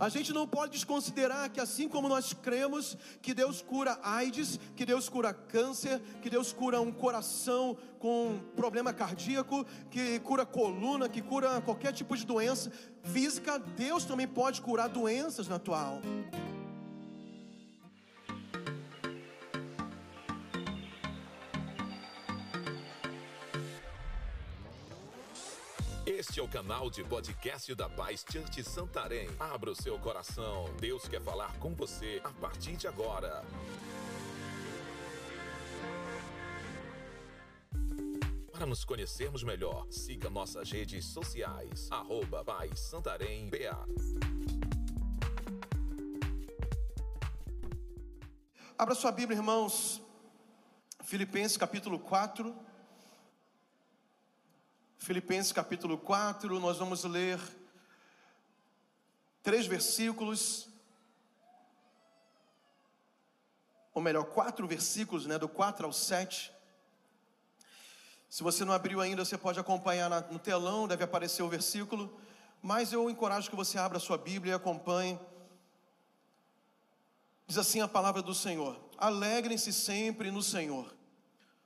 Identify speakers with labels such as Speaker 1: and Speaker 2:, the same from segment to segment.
Speaker 1: A gente não pode desconsiderar que assim como nós cremos que Deus cura AIDS, que Deus cura câncer, que Deus cura um coração com problema cardíaco, que cura coluna, que cura qualquer tipo de doença física, Deus também pode curar doenças na tua alma.
Speaker 2: Este é o canal de podcast da Paz Church Santarém. Abra o seu coração. Deus quer falar com você a partir de agora. Para nos conhecermos melhor, siga nossas redes sociais. Arroba Paz Santarém BA.
Speaker 1: Abra sua Bíblia, irmãos. Filipenses capítulo 4. Filipenses capítulo 4, nós vamos ler três versículos, ou melhor, quatro versículos, né, do 4 ao 7. Se você não abriu ainda, você pode acompanhar no telão, deve aparecer o versículo, mas eu encorajo que você abra a sua Bíblia e acompanhe. Diz assim a palavra do Senhor: Alegrem-se sempre no Senhor.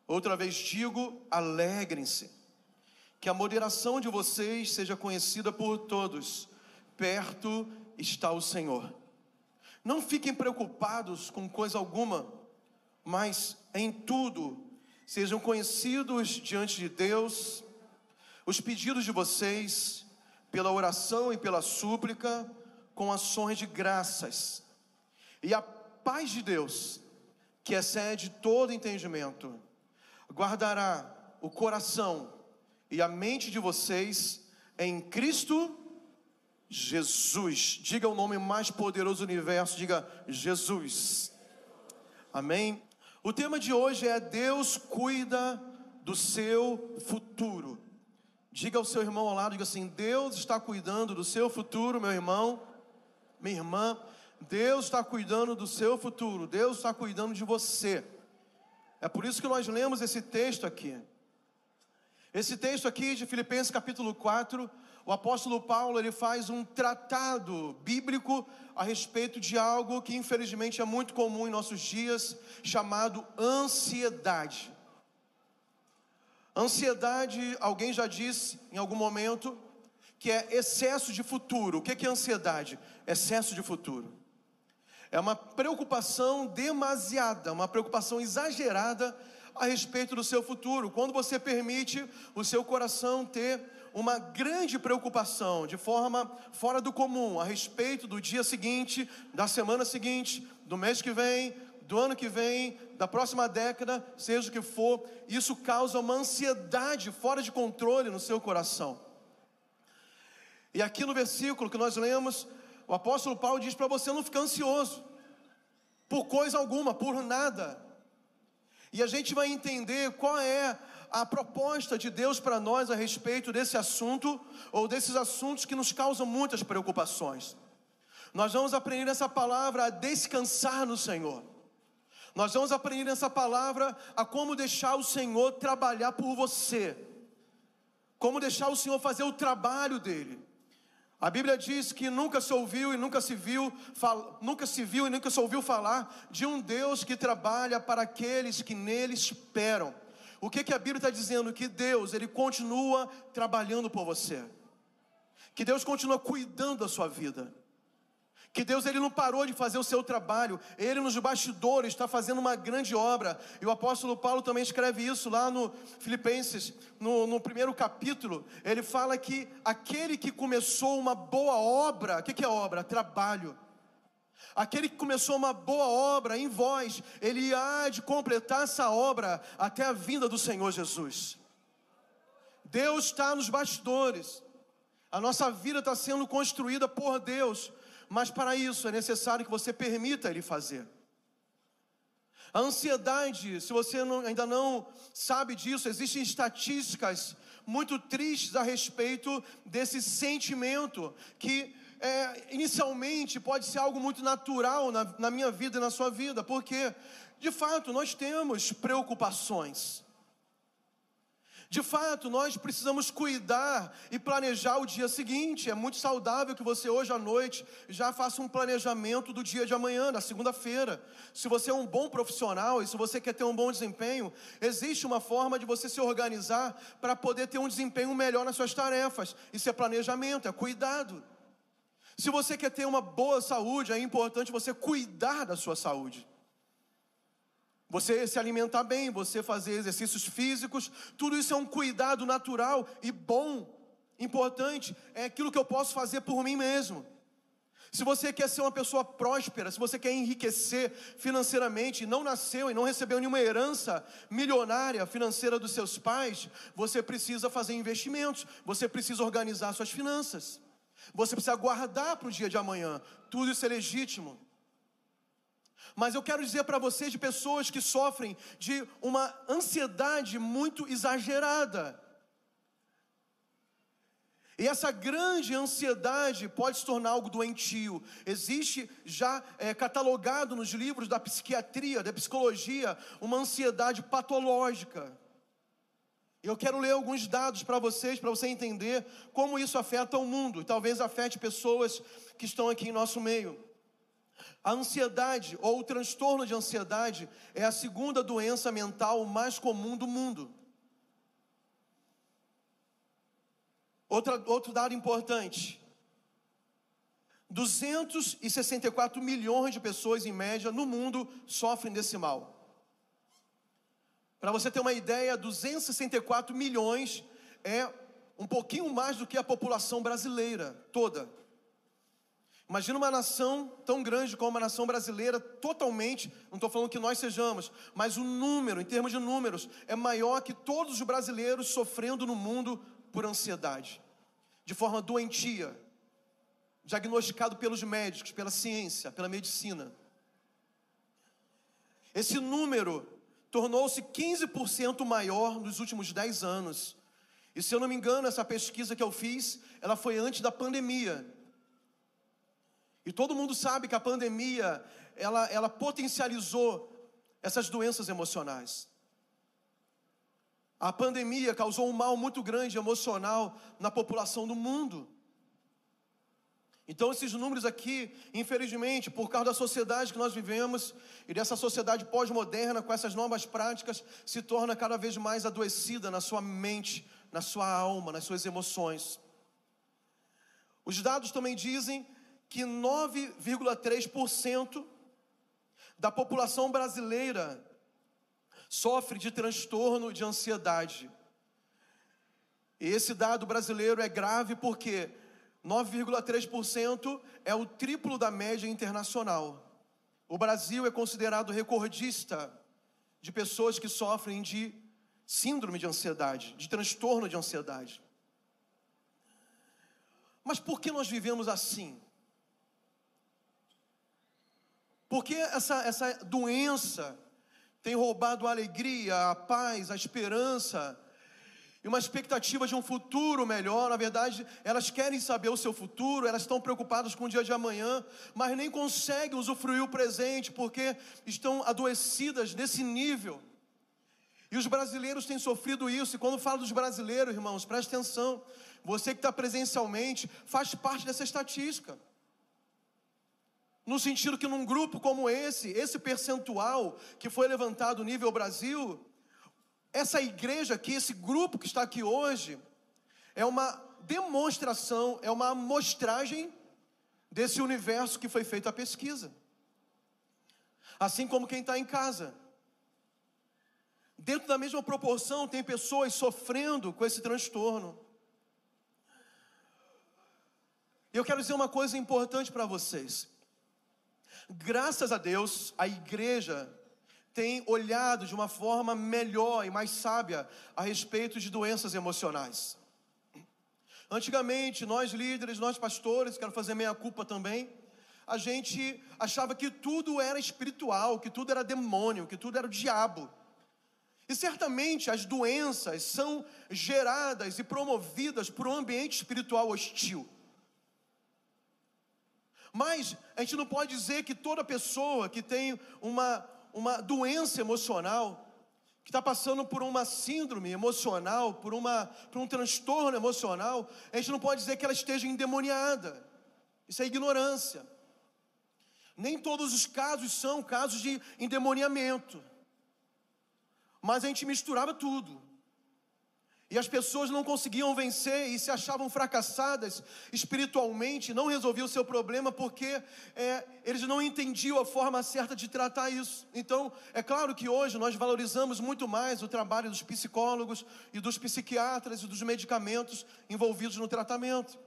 Speaker 1: Outra vez digo, alegrem-se. Que a moderação de vocês seja conhecida por todos. Perto está o Senhor. Não fiquem preocupados com coisa alguma, mas em tudo sejam conhecidos diante de Deus os pedidos de vocês pela oração e pela súplica com ações de graças. E a paz de Deus, que excede todo entendimento, guardará o coração e a mente de vocês em Cristo Jesus. Diga o nome mais poderoso do universo, diga Jesus. Amém. O tema de hoje é Deus cuida do seu futuro. Diga ao seu irmão ao lado, diga assim: Deus está cuidando do seu futuro, meu irmão, minha irmã. Deus está cuidando do seu futuro. Deus está cuidando de você. É por isso que nós lemos esse texto aqui. Esse texto aqui de Filipenses capítulo 4, o apóstolo Paulo ele faz um tratado bíblico a respeito de algo que infelizmente é muito comum em nossos dias, chamado ansiedade. Ansiedade, alguém já disse em algum momento, que é excesso de futuro. O que é ansiedade? Excesso de futuro. É uma preocupação demasiada, uma preocupação exagerada a respeito do seu futuro, quando você permite o seu coração ter uma grande preocupação, de forma fora do comum, a respeito do dia seguinte, da semana seguinte, do mês que vem, do ano que vem, da próxima década, seja o que for, isso causa uma ansiedade fora de controle no seu coração. E aqui no versículo que nós lemos, o apóstolo Paulo diz para você não ficar ansioso, por coisa alguma, por nada. E a gente vai entender qual é a proposta de Deus para nós a respeito desse assunto ou desses assuntos que nos causam muitas preocupações. Nós vamos aprender essa palavra a descansar no Senhor. Nós vamos aprender essa palavra a como deixar o Senhor trabalhar por você. Como deixar o Senhor fazer o trabalho dele. A Bíblia diz que nunca se ouviu e nunca se viu, fal, nunca se viu e nunca se ouviu falar de um Deus que trabalha para aqueles que nele esperam. O que, que a Bíblia está dizendo? Que Deus, Ele continua trabalhando por você. Que Deus continua cuidando da sua vida. Que Deus ele não parou de fazer o seu trabalho, ele nos bastidores está fazendo uma grande obra. E o apóstolo Paulo também escreve isso lá no Filipenses, no, no primeiro capítulo. Ele fala que aquele que começou uma boa obra, o que, que é obra? Trabalho. Aquele que começou uma boa obra em vós, ele há de completar essa obra até a vinda do Senhor Jesus. Deus está nos bastidores, a nossa vida está sendo construída por Deus mas para isso é necessário que você permita Ele fazer. A ansiedade, se você não, ainda não sabe disso, existem estatísticas muito tristes a respeito desse sentimento que é, inicialmente pode ser algo muito natural na, na minha vida e na sua vida, porque de fato nós temos preocupações. De fato, nós precisamos cuidar e planejar o dia seguinte. É muito saudável que você hoje à noite já faça um planejamento do dia de amanhã, da segunda-feira. Se você é um bom profissional e se você quer ter um bom desempenho, existe uma forma de você se organizar para poder ter um desempenho melhor nas suas tarefas. Isso é planejamento, é cuidado. Se você quer ter uma boa saúde, é importante você cuidar da sua saúde. Você se alimentar bem, você fazer exercícios físicos, tudo isso é um cuidado natural e bom, importante, é aquilo que eu posso fazer por mim mesmo. Se você quer ser uma pessoa próspera, se você quer enriquecer financeiramente, não nasceu e não recebeu nenhuma herança milionária financeira dos seus pais, você precisa fazer investimentos, você precisa organizar suas finanças, você precisa guardar para o dia de amanhã, tudo isso é legítimo. Mas eu quero dizer para vocês de pessoas que sofrem de uma ansiedade muito exagerada. E essa grande ansiedade pode se tornar algo doentio. Existe já é, catalogado nos livros da psiquiatria, da psicologia, uma ansiedade patológica. Eu quero ler alguns dados para vocês, para você entender como isso afeta o mundo, e talvez afete pessoas que estão aqui em nosso meio. A ansiedade ou o transtorno de ansiedade é a segunda doença mental mais comum do mundo. Outra, outro dado importante: 264 milhões de pessoas, em média, no mundo sofrem desse mal. Para você ter uma ideia, 264 milhões é um pouquinho mais do que a população brasileira toda. Imagina uma nação tão grande como a nação brasileira, totalmente, não estou falando que nós sejamos, mas o número, em termos de números, é maior que todos os brasileiros sofrendo no mundo por ansiedade, de forma doentia, diagnosticado pelos médicos, pela ciência, pela medicina. Esse número tornou-se 15% maior nos últimos 10 anos. E se eu não me engano, essa pesquisa que eu fiz, ela foi antes da pandemia. E todo mundo sabe que a pandemia, ela, ela potencializou essas doenças emocionais. A pandemia causou um mal muito grande emocional na população do mundo. Então, esses números aqui, infelizmente, por causa da sociedade que nós vivemos e dessa sociedade pós-moderna, com essas novas práticas, se torna cada vez mais adoecida na sua mente, na sua alma, nas suas emoções. Os dados também dizem que 9,3% da população brasileira sofre de transtorno de ansiedade. E esse dado brasileiro é grave porque 9,3% é o triplo da média internacional. O Brasil é considerado recordista de pessoas que sofrem de síndrome de ansiedade, de transtorno de ansiedade. Mas por que nós vivemos assim? Porque essa, essa doença tem roubado a alegria, a paz, a esperança e uma expectativa de um futuro melhor. Na verdade, elas querem saber o seu futuro, elas estão preocupadas com o dia de amanhã, mas nem conseguem usufruir o presente porque estão adoecidas nesse nível. E os brasileiros têm sofrido isso. E quando falo dos brasileiros, irmãos, preste atenção. Você que está presencialmente faz parte dessa estatística. No sentido que num grupo como esse, esse percentual que foi levantado nível Brasil, essa igreja aqui, esse grupo que está aqui hoje, é uma demonstração, é uma amostragem desse universo que foi feita a pesquisa. Assim como quem está em casa. Dentro da mesma proporção, tem pessoas sofrendo com esse transtorno. Eu quero dizer uma coisa importante para vocês. Graças a Deus, a igreja tem olhado de uma forma melhor e mais sábia a respeito de doenças emocionais. Antigamente, nós líderes, nós pastores, quero fazer meia culpa também, a gente achava que tudo era espiritual, que tudo era demônio, que tudo era o diabo. E certamente as doenças são geradas e promovidas por um ambiente espiritual hostil. Mas a gente não pode dizer que toda pessoa que tem uma, uma doença emocional, que está passando por uma síndrome emocional, por, uma, por um transtorno emocional, a gente não pode dizer que ela esteja endemoniada. Isso é ignorância. Nem todos os casos são casos de endemoniamento. Mas a gente misturava tudo. E as pessoas não conseguiam vencer e se achavam fracassadas espiritualmente, não resolviam o seu problema porque é, eles não entendiam a forma certa de tratar isso. Então, é claro que hoje nós valorizamos muito mais o trabalho dos psicólogos e dos psiquiatras e dos medicamentos envolvidos no tratamento.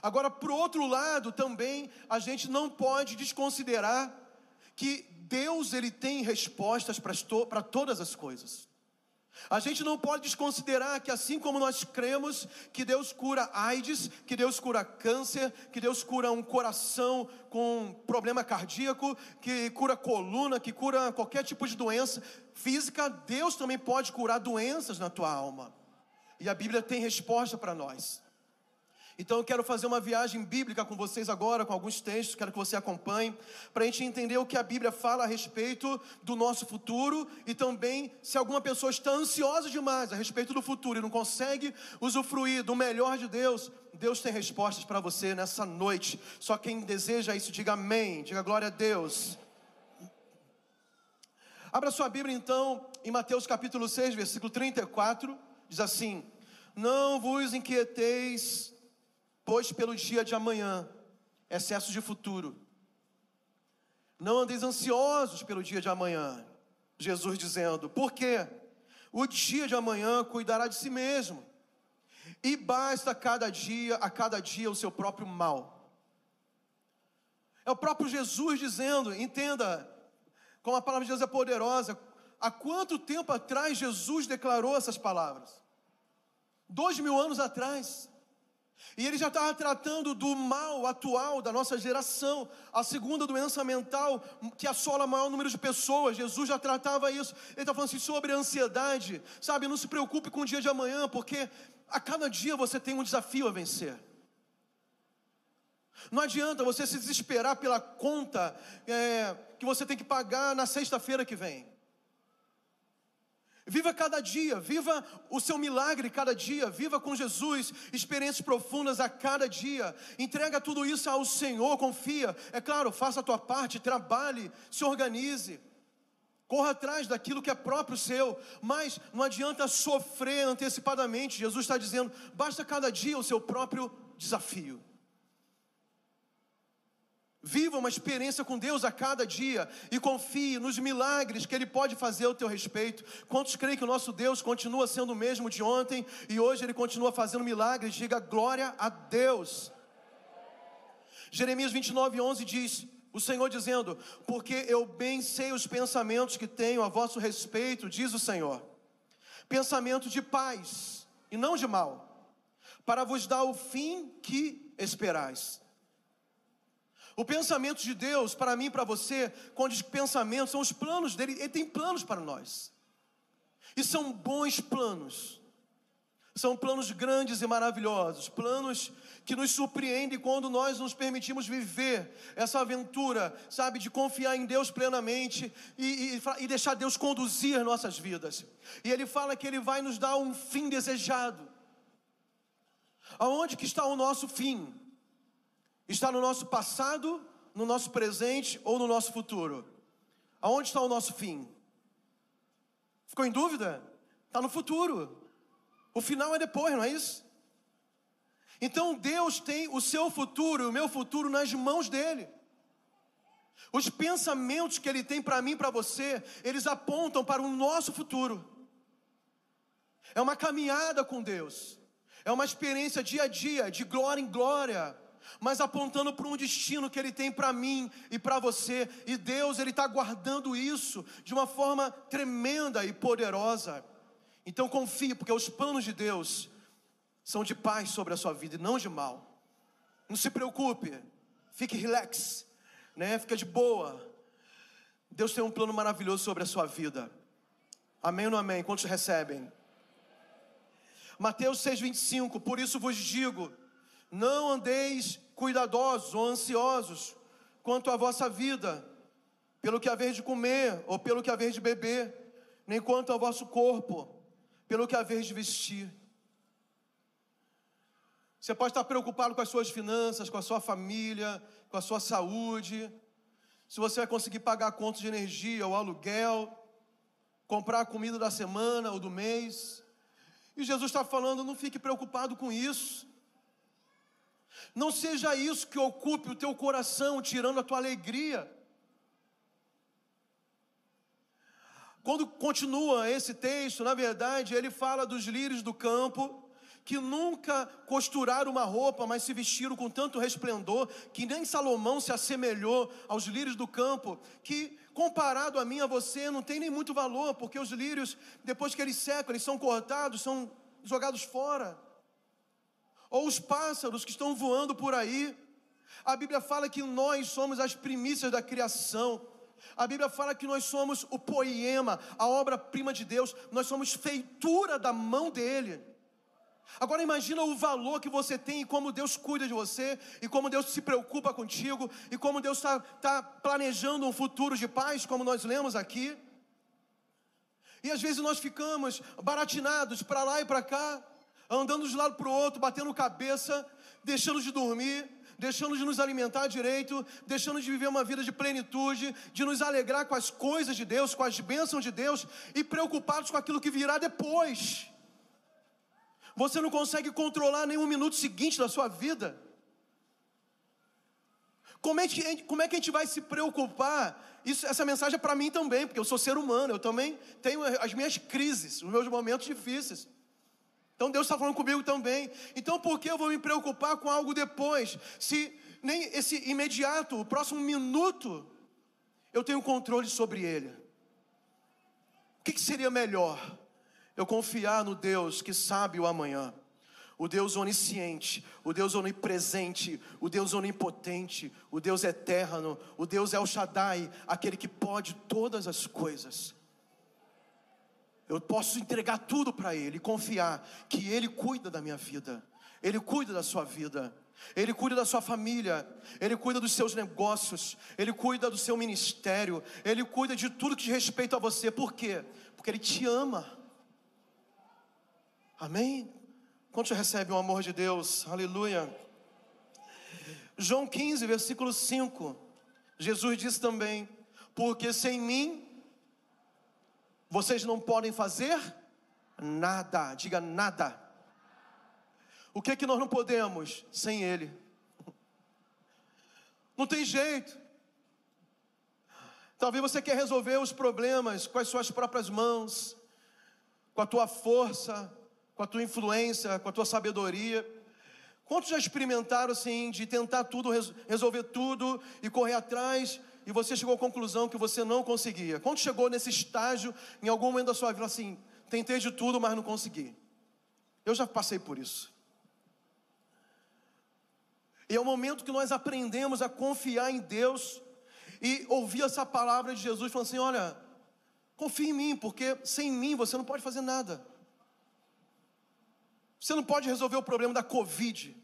Speaker 1: Agora, por outro lado, também a gente não pode desconsiderar que Deus ele tem respostas para todas as coisas. A gente não pode desconsiderar que assim como nós cremos que Deus cura AIDS, que Deus cura câncer, que Deus cura um coração com problema cardíaco, que cura coluna, que cura qualquer tipo de doença física, Deus também pode curar doenças na tua alma. E a Bíblia tem resposta para nós. Então eu quero fazer uma viagem bíblica com vocês agora, com alguns textos, quero que você acompanhe, para a gente entender o que a Bíblia fala a respeito do nosso futuro e também se alguma pessoa está ansiosa demais a respeito do futuro e não consegue usufruir do melhor de Deus, Deus tem respostas para você nessa noite. Só quem deseja isso, diga amém, diga glória a Deus. Abra sua Bíblia então em Mateus capítulo 6, versículo 34, diz assim: Não vos inquieteis pois pelo dia de amanhã, excesso de futuro. Não andeis ansiosos pelo dia de amanhã. Jesus dizendo, por quê? O dia de amanhã cuidará de si mesmo. E basta cada dia, a cada dia, o seu próprio mal. É o próprio Jesus dizendo, entenda, como a palavra de Deus é poderosa. Há quanto tempo atrás Jesus declarou essas palavras? Dois mil anos atrás. E ele já estava tratando do mal atual da nossa geração, a segunda doença mental que assola maior número de pessoas. Jesus já tratava isso. Ele está falando assim sobre a ansiedade, sabe? Não se preocupe com o dia de amanhã, porque a cada dia você tem um desafio a vencer. Não adianta você se desesperar pela conta é, que você tem que pagar na sexta-feira que vem. Viva cada dia, viva o seu milagre cada dia, viva com Jesus experiências profundas a cada dia. Entrega tudo isso ao Senhor, confia. É claro, faça a tua parte, trabalhe, se organize. Corra atrás daquilo que é próprio seu, mas não adianta sofrer antecipadamente. Jesus está dizendo: basta cada dia o seu próprio desafio. Viva uma experiência com Deus a cada dia e confie nos milagres que Ele pode fazer ao teu respeito. Quantos creem que o nosso Deus continua sendo o mesmo de ontem e hoje Ele continua fazendo milagres? Diga glória a Deus. Jeremias 29, 11 diz: O Senhor dizendo, porque eu bem sei os pensamentos que tenho a vosso respeito, diz o Senhor, pensamento de paz e não de mal, para vos dar o fim que esperais. O pensamento de Deus, para mim e para você, quando diz pensamentos, são os planos dele, ele tem planos para nós. E são bons planos. São planos grandes e maravilhosos, planos que nos surpreendem quando nós nos permitimos viver essa aventura, sabe, de confiar em Deus plenamente e, e, e deixar Deus conduzir nossas vidas. E Ele fala que Ele vai nos dar um fim desejado. Aonde que está o nosso fim? Está no nosso passado, no nosso presente ou no nosso futuro? Aonde está o nosso fim? Ficou em dúvida? Está no futuro. O final é depois, não é isso? Então Deus tem o seu futuro e o meu futuro nas mãos dele. Os pensamentos que ele tem para mim e para você, eles apontam para o nosso futuro. É uma caminhada com Deus. É uma experiência dia a dia, de glória em glória mas apontando para um destino que Ele tem para mim e para você. E Deus, Ele está guardando isso de uma forma tremenda e poderosa. Então confie, porque os planos de Deus são de paz sobre a sua vida e não de mal. Não se preocupe, fique relax, né? Fica de boa. Deus tem um plano maravilhoso sobre a sua vida. Amém ou não amém? Quantos recebem? Mateus 6,25, por isso vos digo não andeis cuidadosos ou ansiosos quanto à vossa vida, pelo que haver de comer ou pelo que haver de beber, nem quanto ao vosso corpo, pelo que haveis de vestir. Você pode estar preocupado com as suas finanças, com a sua família, com a sua saúde, se você vai conseguir pagar a conta de energia, o aluguel, comprar a comida da semana ou do mês. E Jesus está falando: não fique preocupado com isso. Não seja isso que ocupe o teu coração, tirando a tua alegria. Quando continua esse texto, na verdade, ele fala dos lírios do campo, que nunca costuraram uma roupa, mas se vestiram com tanto resplendor, que nem Salomão se assemelhou aos lírios do campo, que comparado a mim, a você, não tem nem muito valor, porque os lírios, depois que eles secam, eles são cortados, são jogados fora. Ou os pássaros que estão voando por aí. A Bíblia fala que nós somos as primícias da criação. A Bíblia fala que nós somos o poema, a obra-prima de Deus, nós somos feitura da mão dele. Agora imagina o valor que você tem e como Deus cuida de você, e como Deus se preocupa contigo, e como Deus está tá planejando um futuro de paz, como nós lemos aqui. E às vezes nós ficamos baratinados para lá e para cá, andando de lado para o outro, batendo cabeça, deixando de dormir, deixando de nos alimentar direito, deixando de viver uma vida de plenitude, de nos alegrar com as coisas de Deus, com as bênçãos de Deus, e preocupados com aquilo que virá depois. Você não consegue controlar nenhum minuto seguinte da sua vida. Como é, que, como é que a gente vai se preocupar? Isso, essa mensagem é para mim também, porque eu sou ser humano, eu também tenho as minhas crises, os meus momentos difíceis. Então Deus está falando comigo também. Então por que eu vou me preocupar com algo depois? Se nem esse imediato, o próximo minuto, eu tenho controle sobre ele. O que, que seria melhor? eu confiar no Deus que sabe o amanhã, o Deus onisciente, o Deus onipresente, o Deus onipotente, o Deus eterno, o Deus El Shaddai, aquele que pode todas as coisas. Eu posso entregar tudo para Ele, confiar que Ele cuida da minha vida, Ele cuida da sua vida. Ele cuida da sua família, Ele cuida dos seus negócios, Ele cuida do seu ministério, Ele cuida de tudo que diz respeito a você. Por quê? Porque Ele te ama. Amém? Quantos recebem o amor de Deus? Aleluia. João 15, versículo 5. Jesus disse também: Porque sem mim vocês não podem fazer nada. Diga nada. O que é que nós não podemos sem Ele? Não tem jeito. Talvez você quer resolver os problemas com as suas próprias mãos, com a tua força, com a tua influência, com a tua sabedoria. Quantos já experimentaram assim de tentar tudo, resolver tudo e correr atrás e você chegou à conclusão que você não conseguia? Quantos chegou nesse estágio em algum momento da sua vida assim, tentei de tudo, mas não consegui? Eu já passei por isso. E é o momento que nós aprendemos a confiar em Deus e ouvir essa palavra de Jesus falando assim: olha, confie em mim, porque sem mim você não pode fazer nada. Você não pode resolver o problema da Covid.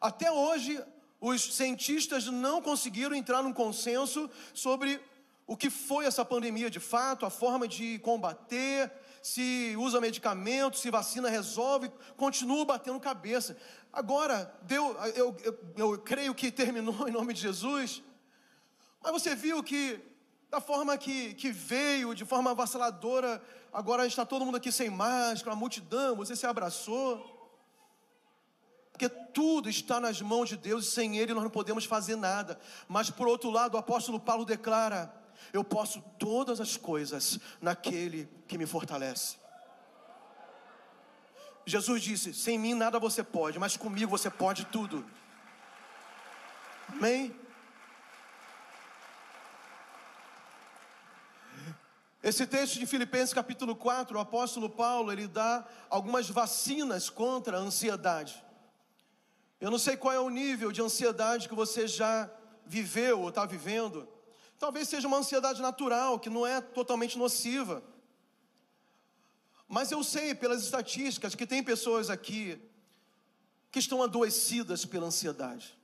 Speaker 1: Até hoje, os cientistas não conseguiram entrar num consenso sobre o que foi essa pandemia de fato, a forma de combater, se usa medicamento, se vacina resolve, continua batendo cabeça. Agora, deu, eu, eu, eu creio que terminou em nome de Jesus, mas você viu que, da forma que, que veio, de forma avassaladora, agora está todo mundo aqui sem máscara, a multidão, você se abraçou. Porque tudo está nas mãos de Deus e sem Ele nós não podemos fazer nada. Mas por outro lado, o apóstolo Paulo declara: Eu posso todas as coisas naquele que me fortalece. Jesus disse: Sem mim nada você pode, mas comigo você pode tudo. Amém? Esse texto de Filipenses capítulo 4, o apóstolo Paulo, ele dá algumas vacinas contra a ansiedade. Eu não sei qual é o nível de ansiedade que você já viveu ou está vivendo. Talvez seja uma ansiedade natural, que não é totalmente nociva. Mas eu sei pelas estatísticas que tem pessoas aqui que estão adoecidas pela ansiedade.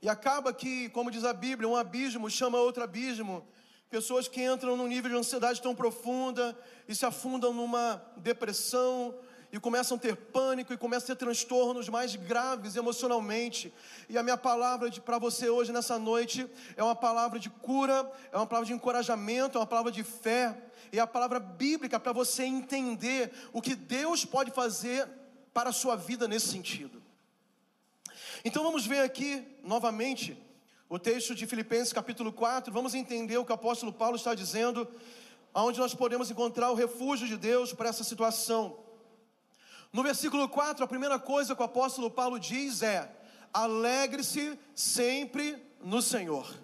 Speaker 1: E acaba que, como diz a Bíblia, um abismo chama outro abismo. Pessoas que entram num nível de ansiedade tão profunda e se afundam numa depressão e começam a ter pânico e começam a ter transtornos mais graves emocionalmente. E a minha palavra para você hoje, nessa noite, é uma palavra de cura, é uma palavra de encorajamento, é uma palavra de fé, é a palavra bíblica para você entender o que Deus pode fazer para a sua vida nesse sentido. Então vamos ver aqui novamente o texto de Filipenses capítulo 4, vamos entender o que o apóstolo Paulo está dizendo, aonde nós podemos encontrar o refúgio de Deus para essa situação. No versículo 4, a primeira coisa que o apóstolo Paulo diz é: alegre-se sempre no Senhor.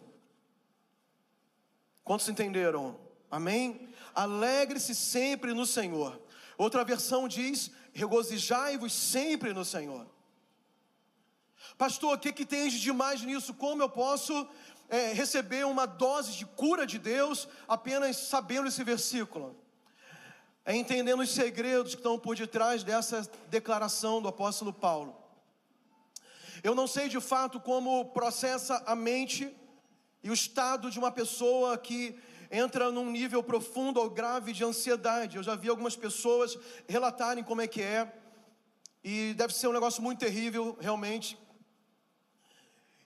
Speaker 1: Quantos entenderam? Amém? Alegre-se sempre no Senhor. Outra versão diz: regozijai-vos sempre no Senhor. Pastor, o que, que tem de demais nisso? Como eu posso é, receber uma dose de cura de Deus apenas sabendo esse versículo? É entendendo os segredos que estão por detrás dessa declaração do apóstolo Paulo. Eu não sei de fato como processa a mente e o estado de uma pessoa que entra num nível profundo ou grave de ansiedade. Eu já vi algumas pessoas relatarem como é que é, e deve ser um negócio muito terrível, realmente.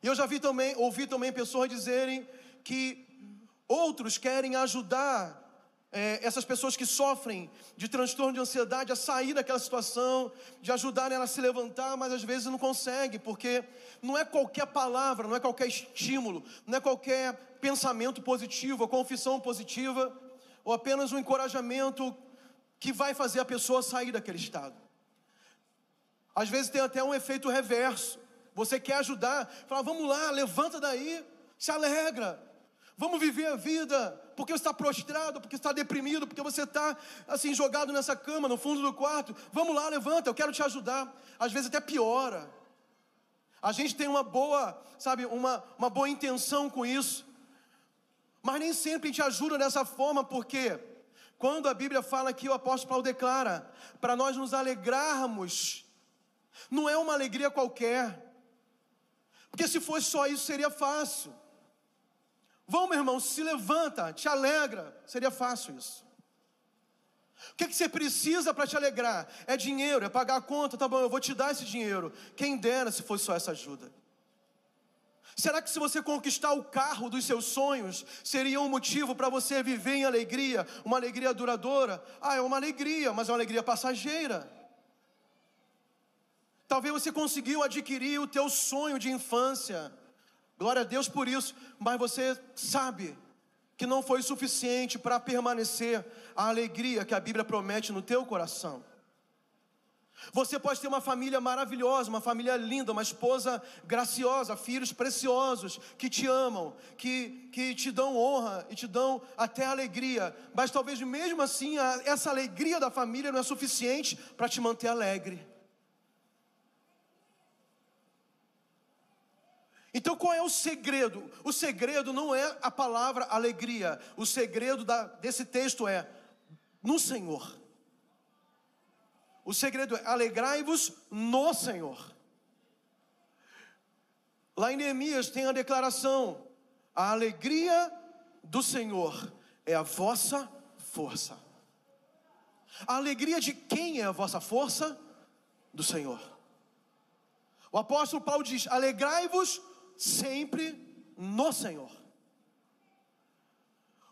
Speaker 1: E eu já vi também, ouvi também pessoas dizerem que outros querem ajudar é, essas pessoas que sofrem de transtorno de ansiedade a sair daquela situação, de ajudar ela a se levantar, mas às vezes não consegue, porque não é qualquer palavra, não é qualquer estímulo, não é qualquer pensamento positivo, ou confissão positiva, ou apenas um encorajamento que vai fazer a pessoa sair daquele estado. Às vezes tem até um efeito reverso. Você quer ajudar, fala, vamos lá, levanta daí, se alegra, vamos viver a vida, porque está prostrado, porque está deprimido, porque você está assim jogado nessa cama, no fundo do quarto. Vamos lá, levanta, eu quero te ajudar. Às vezes até piora. A gente tem uma boa, sabe, uma, uma boa intenção com isso, mas nem sempre gente ajuda dessa forma, porque quando a Bíblia fala que o apóstolo Paulo declara para nós nos alegrarmos, não é uma alegria qualquer, porque se fosse só isso seria fácil. Vamos, meu irmão, se levanta, te alegra, seria fácil isso. O que, é que você precisa para te alegrar? É dinheiro, é pagar a conta, tá bom, eu vou te dar esse dinheiro. Quem dera se fosse só essa ajuda. Será que se você conquistar o carro dos seus sonhos, seria um motivo para você viver em alegria, uma alegria duradoura? Ah, é uma alegria, mas é uma alegria passageira. Talvez você conseguiu adquirir o teu sonho de infância. Glória a Deus por isso, mas você sabe que não foi suficiente para permanecer a alegria que a Bíblia promete no teu coração. Você pode ter uma família maravilhosa, uma família linda, uma esposa graciosa, filhos preciosos que te amam, que, que te dão honra e te dão até alegria, mas talvez mesmo assim essa alegria da família não é suficiente para te manter alegre. Então qual é o segredo? O segredo não é a palavra alegria. O segredo da, desse texto é no Senhor. O segredo é alegrai-vos no Senhor. Lá em Neemias tem a declaração: a alegria do Senhor é a vossa força. A alegria de quem é a vossa força? Do Senhor. O apóstolo Paulo diz: alegrai-vos sempre no Senhor.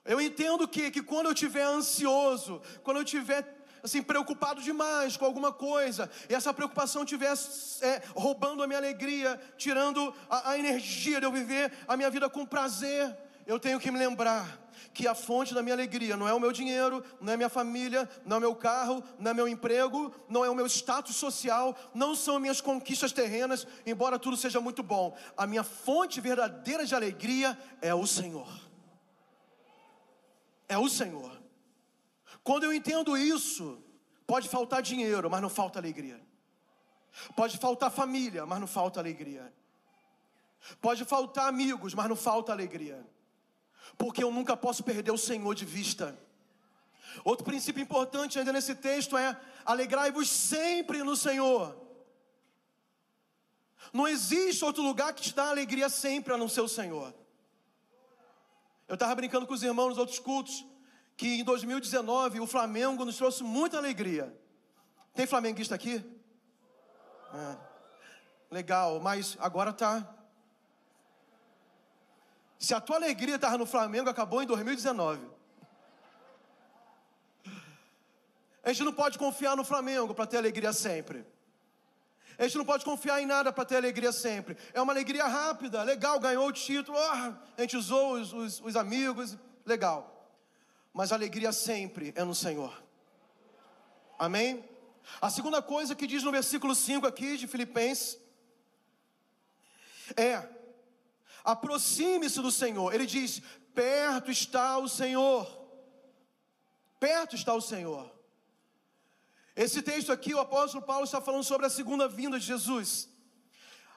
Speaker 1: Eu entendo que, que quando eu estiver ansioso, quando eu estiver assim preocupado demais com alguma coisa, e essa preocupação estiver é, roubando a minha alegria, tirando a, a energia de eu viver a minha vida com prazer, eu tenho que me lembrar que a fonte da minha alegria não é o meu dinheiro, não é minha família, não é o meu carro, não é meu emprego, não é o meu status social, não são minhas conquistas terrenas, embora tudo seja muito bom. A minha fonte verdadeira de alegria é o Senhor. É o Senhor. Quando eu entendo isso, pode faltar dinheiro, mas não falta alegria. Pode faltar família, mas não falta alegria. Pode faltar amigos, mas não falta alegria porque eu nunca posso perder o Senhor de vista. Outro princípio importante ainda nesse texto é: alegrai-vos sempre no Senhor. Não existe outro lugar que te dá alegria sempre a não ser o Senhor. Eu estava brincando com os irmãos nos outros cultos que em 2019 o Flamengo nos trouxe muita alegria. Tem flamenguista aqui? É. Legal, mas agora tá. Se a tua alegria estava no Flamengo, acabou em 2019. A gente não pode confiar no Flamengo para ter alegria sempre. A gente não pode confiar em nada para ter alegria sempre. É uma alegria rápida, legal, ganhou o título, ah, a gente usou os, os, os amigos, legal. Mas a alegria sempre é no Senhor. Amém? A segunda coisa que diz no versículo 5 aqui de Filipenses é: aproxime-se do Senhor. Ele diz: perto está o Senhor. Perto está o Senhor. Esse texto aqui, o apóstolo Paulo está falando sobre a segunda vinda de Jesus.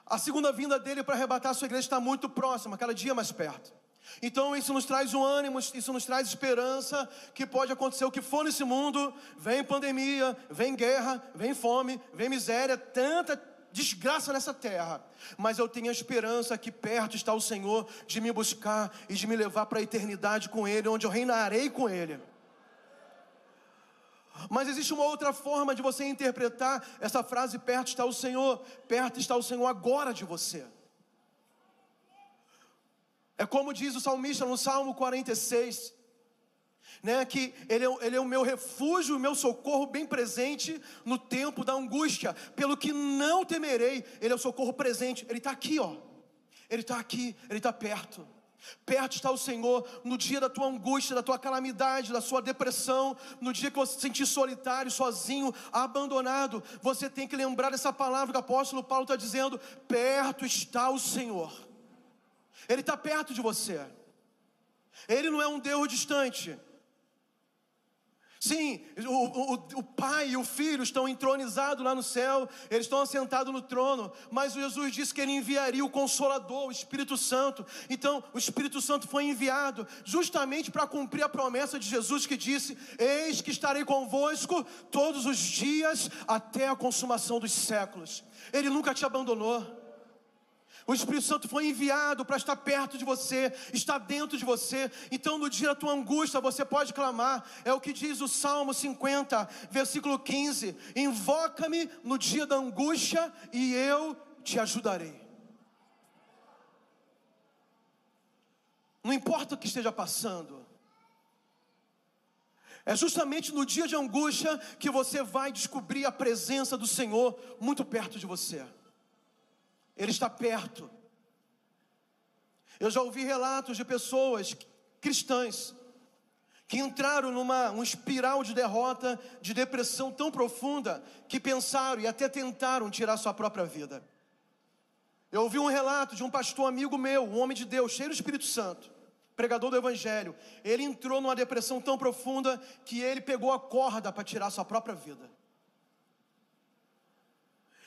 Speaker 1: A segunda vinda dele para arrebatar a sua igreja está muito próxima, cada dia mais perto. Então isso nos traz um ânimo, isso nos traz esperança que pode acontecer o que for nesse mundo. Vem pandemia, vem guerra, vem fome, vem miséria, tanta desgraça nessa terra. Mas eu tenho a esperança que perto está o Senhor de me buscar e de me levar para a eternidade com Ele, onde eu reinarei com Ele. Mas existe uma outra forma de você interpretar essa frase: perto está o Senhor, perto está o Senhor agora de você. É como diz o salmista no Salmo 46, né, que ele é, ele é o meu refúgio, o meu socorro bem presente no tempo da angústia, pelo que não temerei, ele é o socorro presente, ele está aqui, ó, ele está aqui, ele está perto. Perto está o Senhor no dia da tua angústia, da tua calamidade, da sua depressão, no dia que você se sentir solitário, sozinho, abandonado. Você tem que lembrar dessa palavra que o apóstolo Paulo está dizendo: perto está o Senhor, Ele está perto de você, Ele não é um Deus distante, Sim, o, o, o, Pai e o Filho estão entronizados lá no céu, eles estão assentados no trono, mas Jesus disse que ele enviaria o Consolador, o Espírito Santo. Então, o Espírito Santo foi enviado justamente para cumprir a promessa de Jesus que disse: Eis que estarei convosco todos os dias até a consumação dos séculos. Ele nunca te abandonou. O Espírito Santo foi enviado para estar perto de você, estar dentro de você. Então, no dia da tua angústia, você pode clamar. É o que diz o Salmo 50, versículo 15: Invoca-me no dia da angústia e eu te ajudarei. Não importa o que esteja passando, é justamente no dia de angústia que você vai descobrir a presença do Senhor muito perto de você. Ele está perto. Eu já ouvi relatos de pessoas cristãs que entraram numa um espiral de derrota, de depressão tão profunda que pensaram e até tentaram tirar sua própria vida. Eu ouvi um relato de um pastor amigo meu, um homem de Deus, cheio do Espírito Santo, pregador do Evangelho. Ele entrou numa depressão tão profunda que ele pegou a corda para tirar sua própria vida.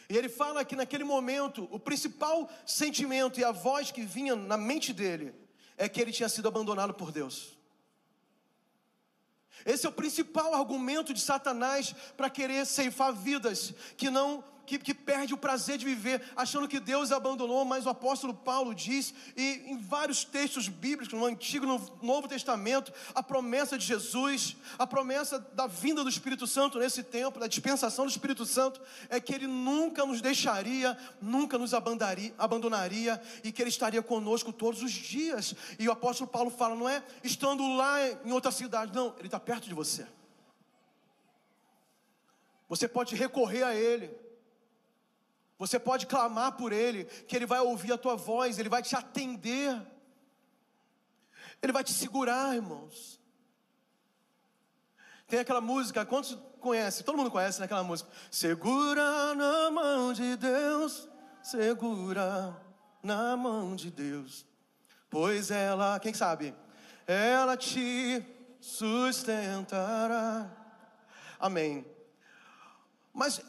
Speaker 1: E ele fala que naquele momento, o principal sentimento e a voz que vinha na mente dele é que ele tinha sido abandonado por Deus. Esse é o principal argumento de Satanás para querer ceifar vidas que não que, que perde o prazer de viver, achando que Deus abandonou, mas o apóstolo Paulo diz, e em vários textos bíblicos, no Antigo e no Novo Testamento, a promessa de Jesus, a promessa da vinda do Espírito Santo nesse tempo, da dispensação do Espírito Santo, é que Ele nunca nos deixaria, nunca nos abandonaria, e que Ele estaria conosco todos os dias. E o apóstolo Paulo fala, não é estando lá em outra cidade, não, Ele está perto de você. Você pode recorrer a Ele. Você pode clamar por Ele, que Ele vai ouvir a tua voz, Ele vai te atender, Ele vai te segurar, irmãos. Tem aquela música, quantos conhecem? Todo mundo conhece né, música. Segura na mão de Deus, segura na mão de Deus, pois ela, quem sabe? Ela te sustentará. Amém. Mas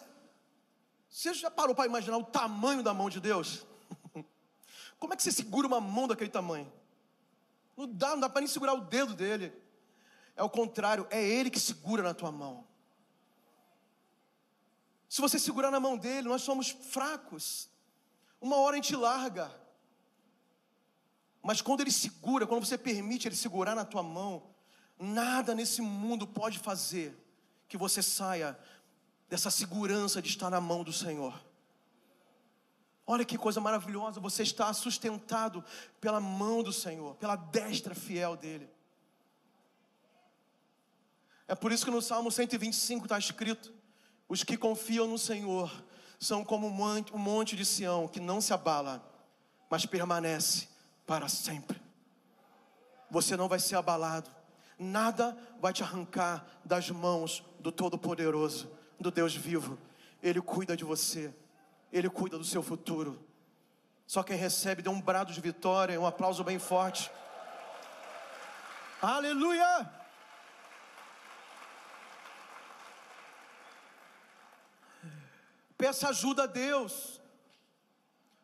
Speaker 1: você já parou para imaginar o tamanho da mão de Deus? Como é que você segura uma mão daquele tamanho? Não dá, não dá para nem segurar o dedo dele. É o contrário, é ele que segura na tua mão. Se você segurar na mão dele, nós somos fracos. Uma hora a gente larga. Mas quando ele segura, quando você permite ele segurar na tua mão, nada nesse mundo pode fazer que você saia dessa segurança de estar na mão do Senhor. Olha que coisa maravilhosa, você está sustentado pela mão do Senhor, pela destra fiel dele. É por isso que no Salmo 125 está escrito: os que confiam no Senhor são como um monte de Sião que não se abala, mas permanece para sempre. Você não vai ser abalado, nada vai te arrancar das mãos do Todo-Poderoso, do Deus vivo. Ele cuida de você. Ele cuida do seu futuro. Só quem recebe dê um brado de vitória, um aplauso bem forte. Aleluia! Peça ajuda a Deus.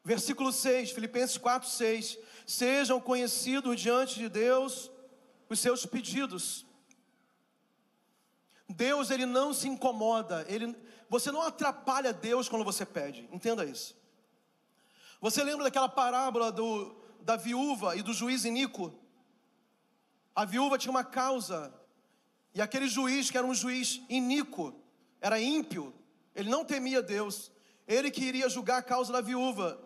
Speaker 1: Versículo 6, Filipenses 4, 6. Sejam conhecidos diante de Deus os seus pedidos. Deus ele não se incomoda, ele, você não atrapalha Deus quando você pede, entenda isso. Você lembra daquela parábola do, da viúva e do juiz Inico? A viúva tinha uma causa, e aquele juiz, que era um juiz iníquo, era ímpio, ele não temia Deus, ele queria julgar a causa da viúva.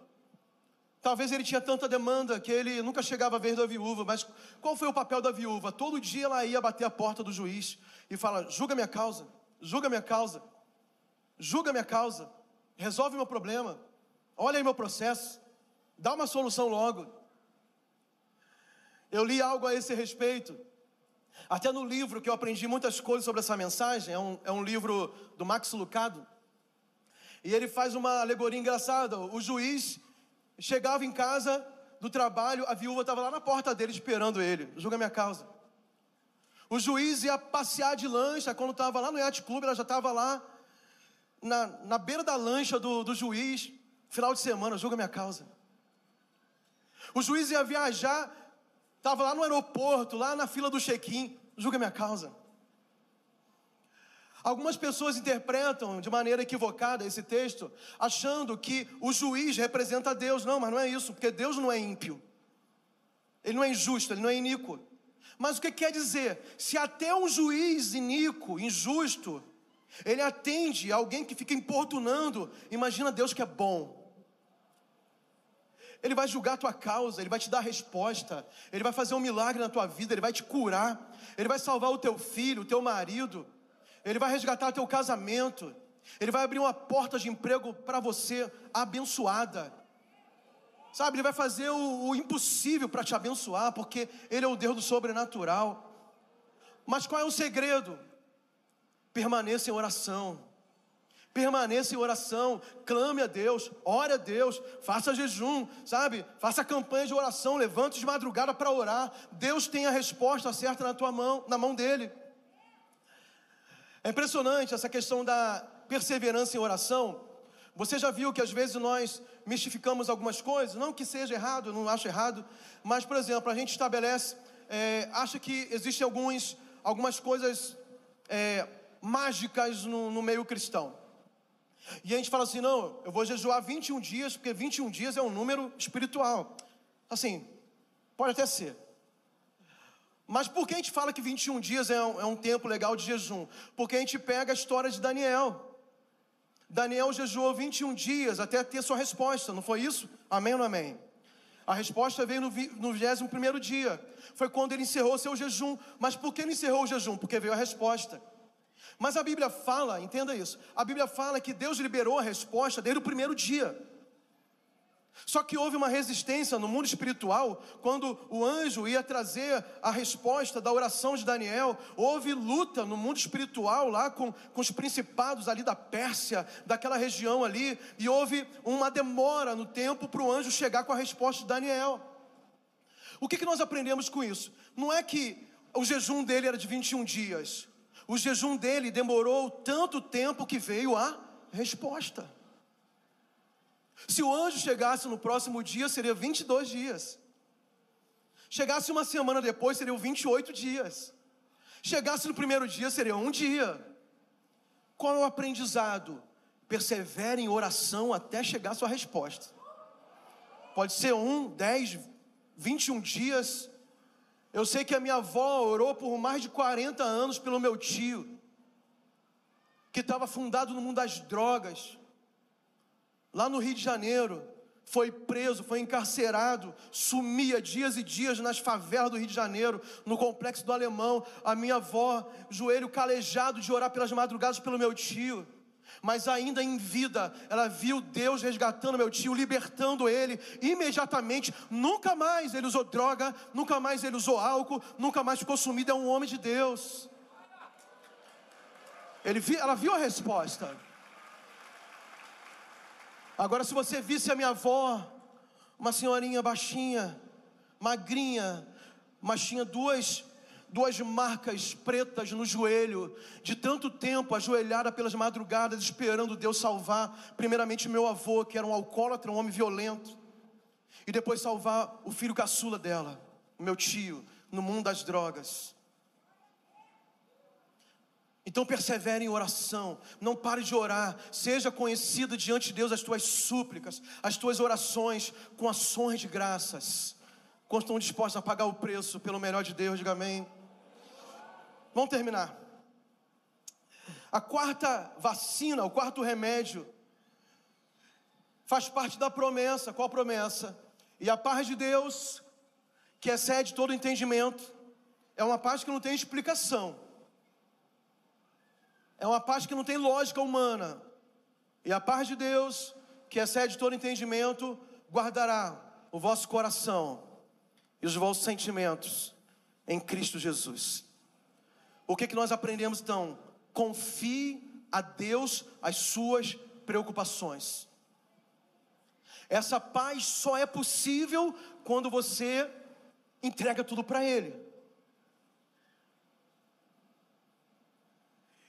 Speaker 1: Talvez ele tinha tanta demanda que ele nunca chegava a ver da viúva, mas qual foi o papel da viúva? Todo dia ela ia bater a porta do juiz e fala: julga minha causa, julga minha causa, julga minha causa, resolve meu problema, olha aí meu processo, dá uma solução logo. Eu li algo a esse respeito, até no livro que eu aprendi muitas coisas sobre essa mensagem, é um, é um livro do Max Lucado, e ele faz uma alegoria engraçada. O juiz chegava em casa do trabalho, a viúva estava lá na porta dele esperando ele, julga minha causa. O juiz ia passear de lancha, quando estava lá no Yacht Club, ela já estava lá na, na beira da lancha do, do juiz, final de semana, julga minha causa. O juiz ia viajar, estava lá no aeroporto, lá na fila do check-in, julga minha causa. Algumas pessoas interpretam de maneira equivocada esse texto, achando que o juiz representa Deus. Não, mas não é isso, porque Deus não é ímpio. Ele não é injusto, ele não é iníquo. Mas o que quer dizer? Se até um juiz iníquo, injusto, ele atende alguém que fica importunando, imagina Deus que é bom. Ele vai julgar a tua causa, ele vai te dar resposta, ele vai fazer um milagre na tua vida, ele vai te curar, ele vai salvar o teu filho, o teu marido, ele vai resgatar teu casamento, ele vai abrir uma porta de emprego para você abençoada. Sabe, Ele vai fazer o, o impossível para te abençoar, porque Ele é o Deus do sobrenatural. Mas qual é o segredo? Permaneça em oração. Permaneça em oração, clame a Deus, ore a Deus, faça jejum, sabe? Faça campanha de oração, levante de madrugada para orar. Deus tem a resposta certa na tua mão, na mão dele. É impressionante essa questão da perseverança em oração. Você já viu que às vezes nós mistificamos algumas coisas, não que seja errado, não acho errado, mas, por exemplo, a gente estabelece, é, acha que existem alguns, algumas coisas é, mágicas no, no meio cristão. E a gente fala assim: não, eu vou jejuar 21 dias, porque 21 dias é um número espiritual. Assim, pode até ser. Mas por que a gente fala que 21 dias é um, é um tempo legal de jejum? Porque a gente pega a história de Daniel. Daniel jejuou 21 dias até ter sua resposta, não foi isso? Amém ou não amém? A resposta veio no, no 21 dia. Foi quando ele encerrou seu jejum. Mas por que ele encerrou o jejum? Porque veio a resposta. Mas a Bíblia fala, entenda isso. A Bíblia fala que Deus liberou a resposta desde o primeiro dia. Só que houve uma resistência no mundo espiritual, quando o anjo ia trazer a resposta da oração de Daniel, houve luta no mundo espiritual lá com, com os principados ali da Pérsia, daquela região ali, e houve uma demora no tempo para o anjo chegar com a resposta de Daniel. O que, que nós aprendemos com isso? Não é que o jejum dele era de 21 dias, o jejum dele demorou tanto tempo que veio a resposta. Se o anjo chegasse no próximo dia, seria 22 dias. Chegasse uma semana depois, seriam 28 dias. Chegasse no primeiro dia, seria um dia. Qual é o aprendizado? Persevere em oração até chegar a sua resposta. pode ser um, dez, vinte e um dias. Eu sei que a minha avó orou por mais de 40 anos pelo meu tio, que estava fundado no mundo das drogas, lá no Rio de Janeiro foi preso, foi encarcerado, sumia dias e dias nas favelas do Rio de Janeiro, no complexo do Alemão. A minha avó, joelho calejado de orar pelas madrugadas pelo meu tio. Mas ainda em vida, ela viu Deus resgatando meu tio, libertando ele imediatamente. Nunca mais ele usou droga, nunca mais ele usou álcool, nunca mais ficou sumido. É um homem de Deus. Ele, ela viu a resposta. Agora, se você visse a minha avó, uma senhorinha baixinha, magrinha, mas tinha duas, duas marcas pretas no joelho, de tanto tempo ajoelhada pelas madrugadas, esperando Deus salvar, primeiramente meu avô, que era um alcoólatra, um homem violento, e depois salvar o filho caçula dela, meu tio, no mundo das drogas. Então persevere em oração, não pare de orar, seja conhecido diante de Deus as tuas súplicas, as tuas orações com ações de graças. Quantos estão dispostos a pagar o preço pelo melhor de Deus, diga amém. Vamos terminar. A quarta vacina, o quarto remédio, faz parte da promessa. Qual promessa? E a paz de Deus, que excede todo entendimento, é uma paz que não tem explicação é uma paz que não tem lógica humana. E a paz de Deus, que excede todo entendimento, guardará o vosso coração e os vossos sentimentos em Cristo Jesus. O que, que nós aprendemos então? Confie a Deus as suas preocupações. Essa paz só é possível quando você entrega tudo para Ele.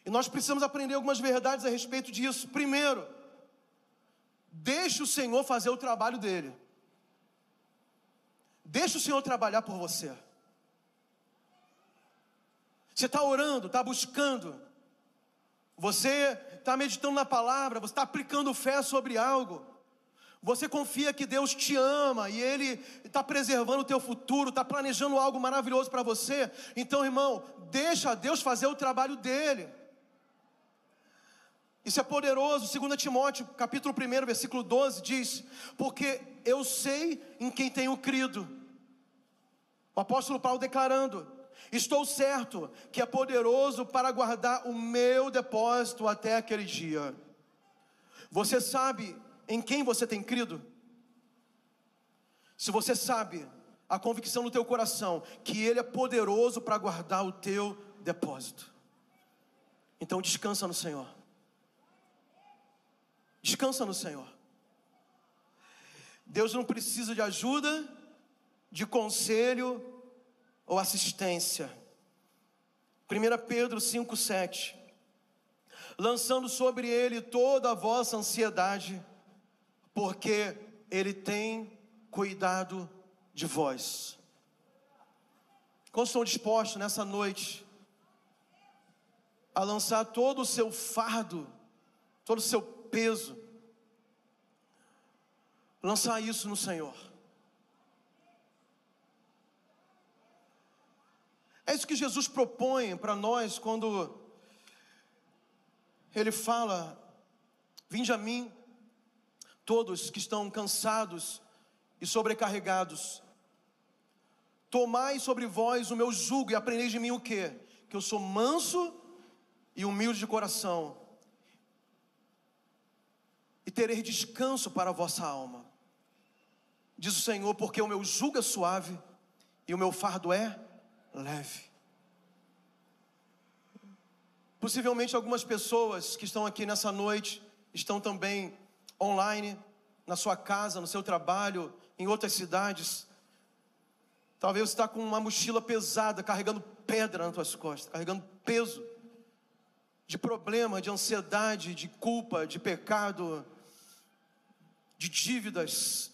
Speaker 1: E nós precisamos aprender algumas verdades a respeito disso. Primeiro, deixe o Senhor fazer o trabalho dele. Deixe o Senhor trabalhar por você. Você está orando, está buscando, você está meditando na palavra, você está aplicando fé sobre algo. Você confia que Deus te ama e Ele está preservando o teu futuro, está planejando algo maravilhoso para você. Então, irmão, deixa Deus fazer o trabalho dele. Isso é poderoso. 2 Timóteo, capítulo 1, versículo 12 diz: "Porque eu sei em quem tenho crido". O apóstolo Paulo declarando: "Estou certo que é poderoso para guardar o meu depósito até aquele dia". Você sabe em quem você tem crido? Se você sabe a convicção no teu coração que ele é poderoso para guardar o teu depósito. Então descansa no Senhor. Descansa no Senhor. Deus não precisa de ajuda, de conselho ou assistência. 1 Pedro 5,7 Lançando sobre ele toda a vossa ansiedade, porque ele tem cuidado de vós. Quantos estão dispostos nessa noite a lançar todo o seu fardo, todo o seu peso. Lançar isso no Senhor. É isso que Jesus propõe para nós quando Ele fala: Vinde a mim, todos que estão cansados e sobrecarregados, tomai sobre vós o meu jugo e aprendeis de mim o que? Que eu sou manso e humilde de coração, e tereis descanso para a vossa alma. Diz o Senhor, porque o meu jugo é suave e o meu fardo é leve. Possivelmente algumas pessoas que estão aqui nessa noite estão também online, na sua casa, no seu trabalho, em outras cidades. Talvez você está com uma mochila pesada, carregando pedra nas tuas costas, carregando peso de problema, de ansiedade, de culpa, de pecado, de dívidas,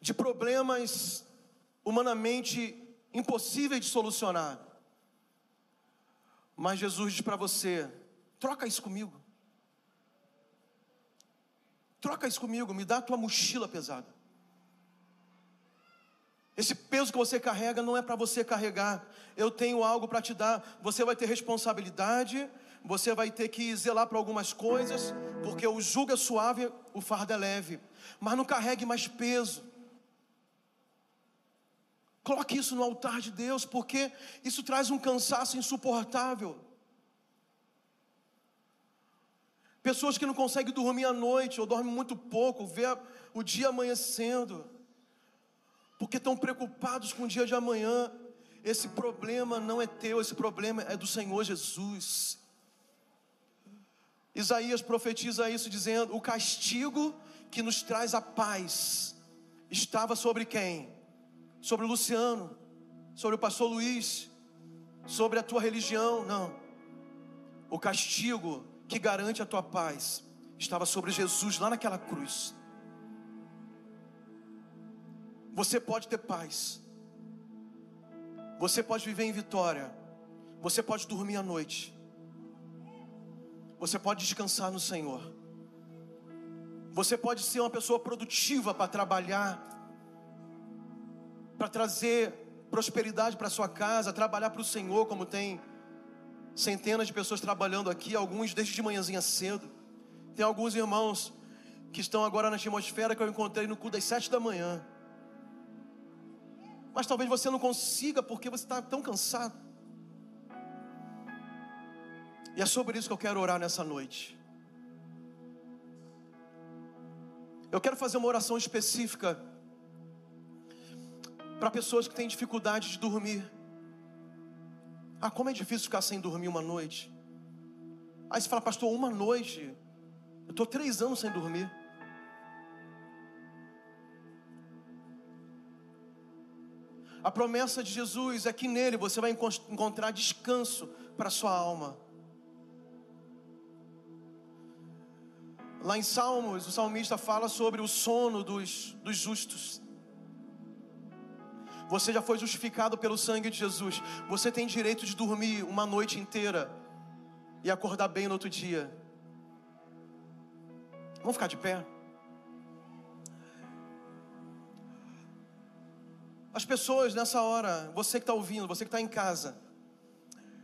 Speaker 1: de problemas humanamente impossíveis de solucionar. Mas Jesus diz para você: troca isso comigo. Troca isso comigo, me dá a tua mochila pesada. Esse peso que você carrega não é para você carregar. Eu tenho algo para te dar. Você vai ter responsabilidade, você vai ter que zelar para algumas coisas, porque o jugo é suave, o fardo é leve. Mas não carregue mais peso. Coloque isso no altar de Deus, porque isso traz um cansaço insuportável. Pessoas que não conseguem dormir à noite, ou dormem muito pouco, vê o dia amanhecendo, porque estão preocupados com o dia de amanhã. Esse problema não é teu, esse problema é do Senhor Jesus. Isaías profetiza isso dizendo: o castigo que nos traz a paz estava sobre quem? Sobre o Luciano, sobre o pastor Luiz, sobre a tua religião, não. O castigo que garante a tua paz estava sobre Jesus lá naquela cruz. Você pode ter paz, você pode viver em vitória, você pode dormir à noite, você pode descansar no Senhor, você pode ser uma pessoa produtiva para trabalhar, para trazer prosperidade para sua casa, trabalhar para o Senhor, como tem centenas de pessoas trabalhando aqui, alguns desde de manhãzinha cedo. Tem alguns irmãos que estão agora na atmosfera que eu encontrei no culto das sete da manhã. Mas talvez você não consiga porque você está tão cansado. E é sobre isso que eu quero orar nessa noite. Eu quero fazer uma oração específica para pessoas que têm dificuldade de dormir. Ah, como é difícil ficar sem dormir uma noite. Aí você fala, pastor, uma noite. Eu estou três anos sem dormir. A promessa de Jesus é que nele você vai encontrar descanso para a sua alma. Lá em Salmos, o salmista fala sobre o sono dos, dos justos. Você já foi justificado pelo sangue de Jesus. Você tem direito de dormir uma noite inteira e acordar bem no outro dia. Vamos ficar de pé? As pessoas nessa hora, você que está ouvindo, você que está em casa,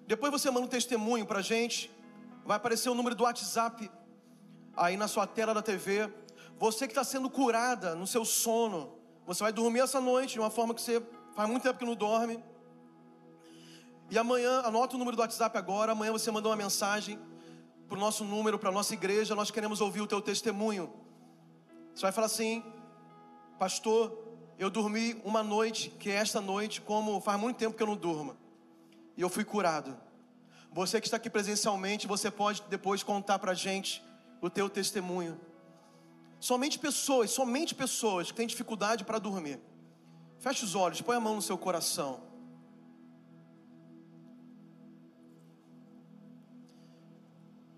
Speaker 1: depois você manda um testemunho para a gente, vai aparecer o número do WhatsApp aí na sua tela da TV. Você que está sendo curada no seu sono, você vai dormir essa noite de uma forma que você Faz muito tempo que não dorme. E amanhã, anota o número do WhatsApp agora. Amanhã você mandou uma mensagem para o nosso número, para a nossa igreja. Nós queremos ouvir o teu testemunho. Você vai falar assim, pastor, eu dormi uma noite, que é esta noite, como faz muito tempo que eu não durmo. E eu fui curado. Você que está aqui presencialmente, você pode depois contar para a gente o teu testemunho. Somente pessoas, somente pessoas que têm dificuldade para dormir. Feche os olhos, põe a mão no seu coração.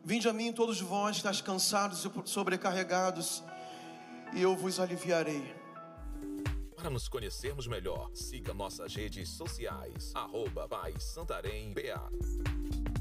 Speaker 1: Vinde a mim todos vós que estáis cansados e sobrecarregados, e eu vos aliviarei.
Speaker 2: Para nos conhecermos melhor, siga nossas redes sociais, arroba Santarém BA.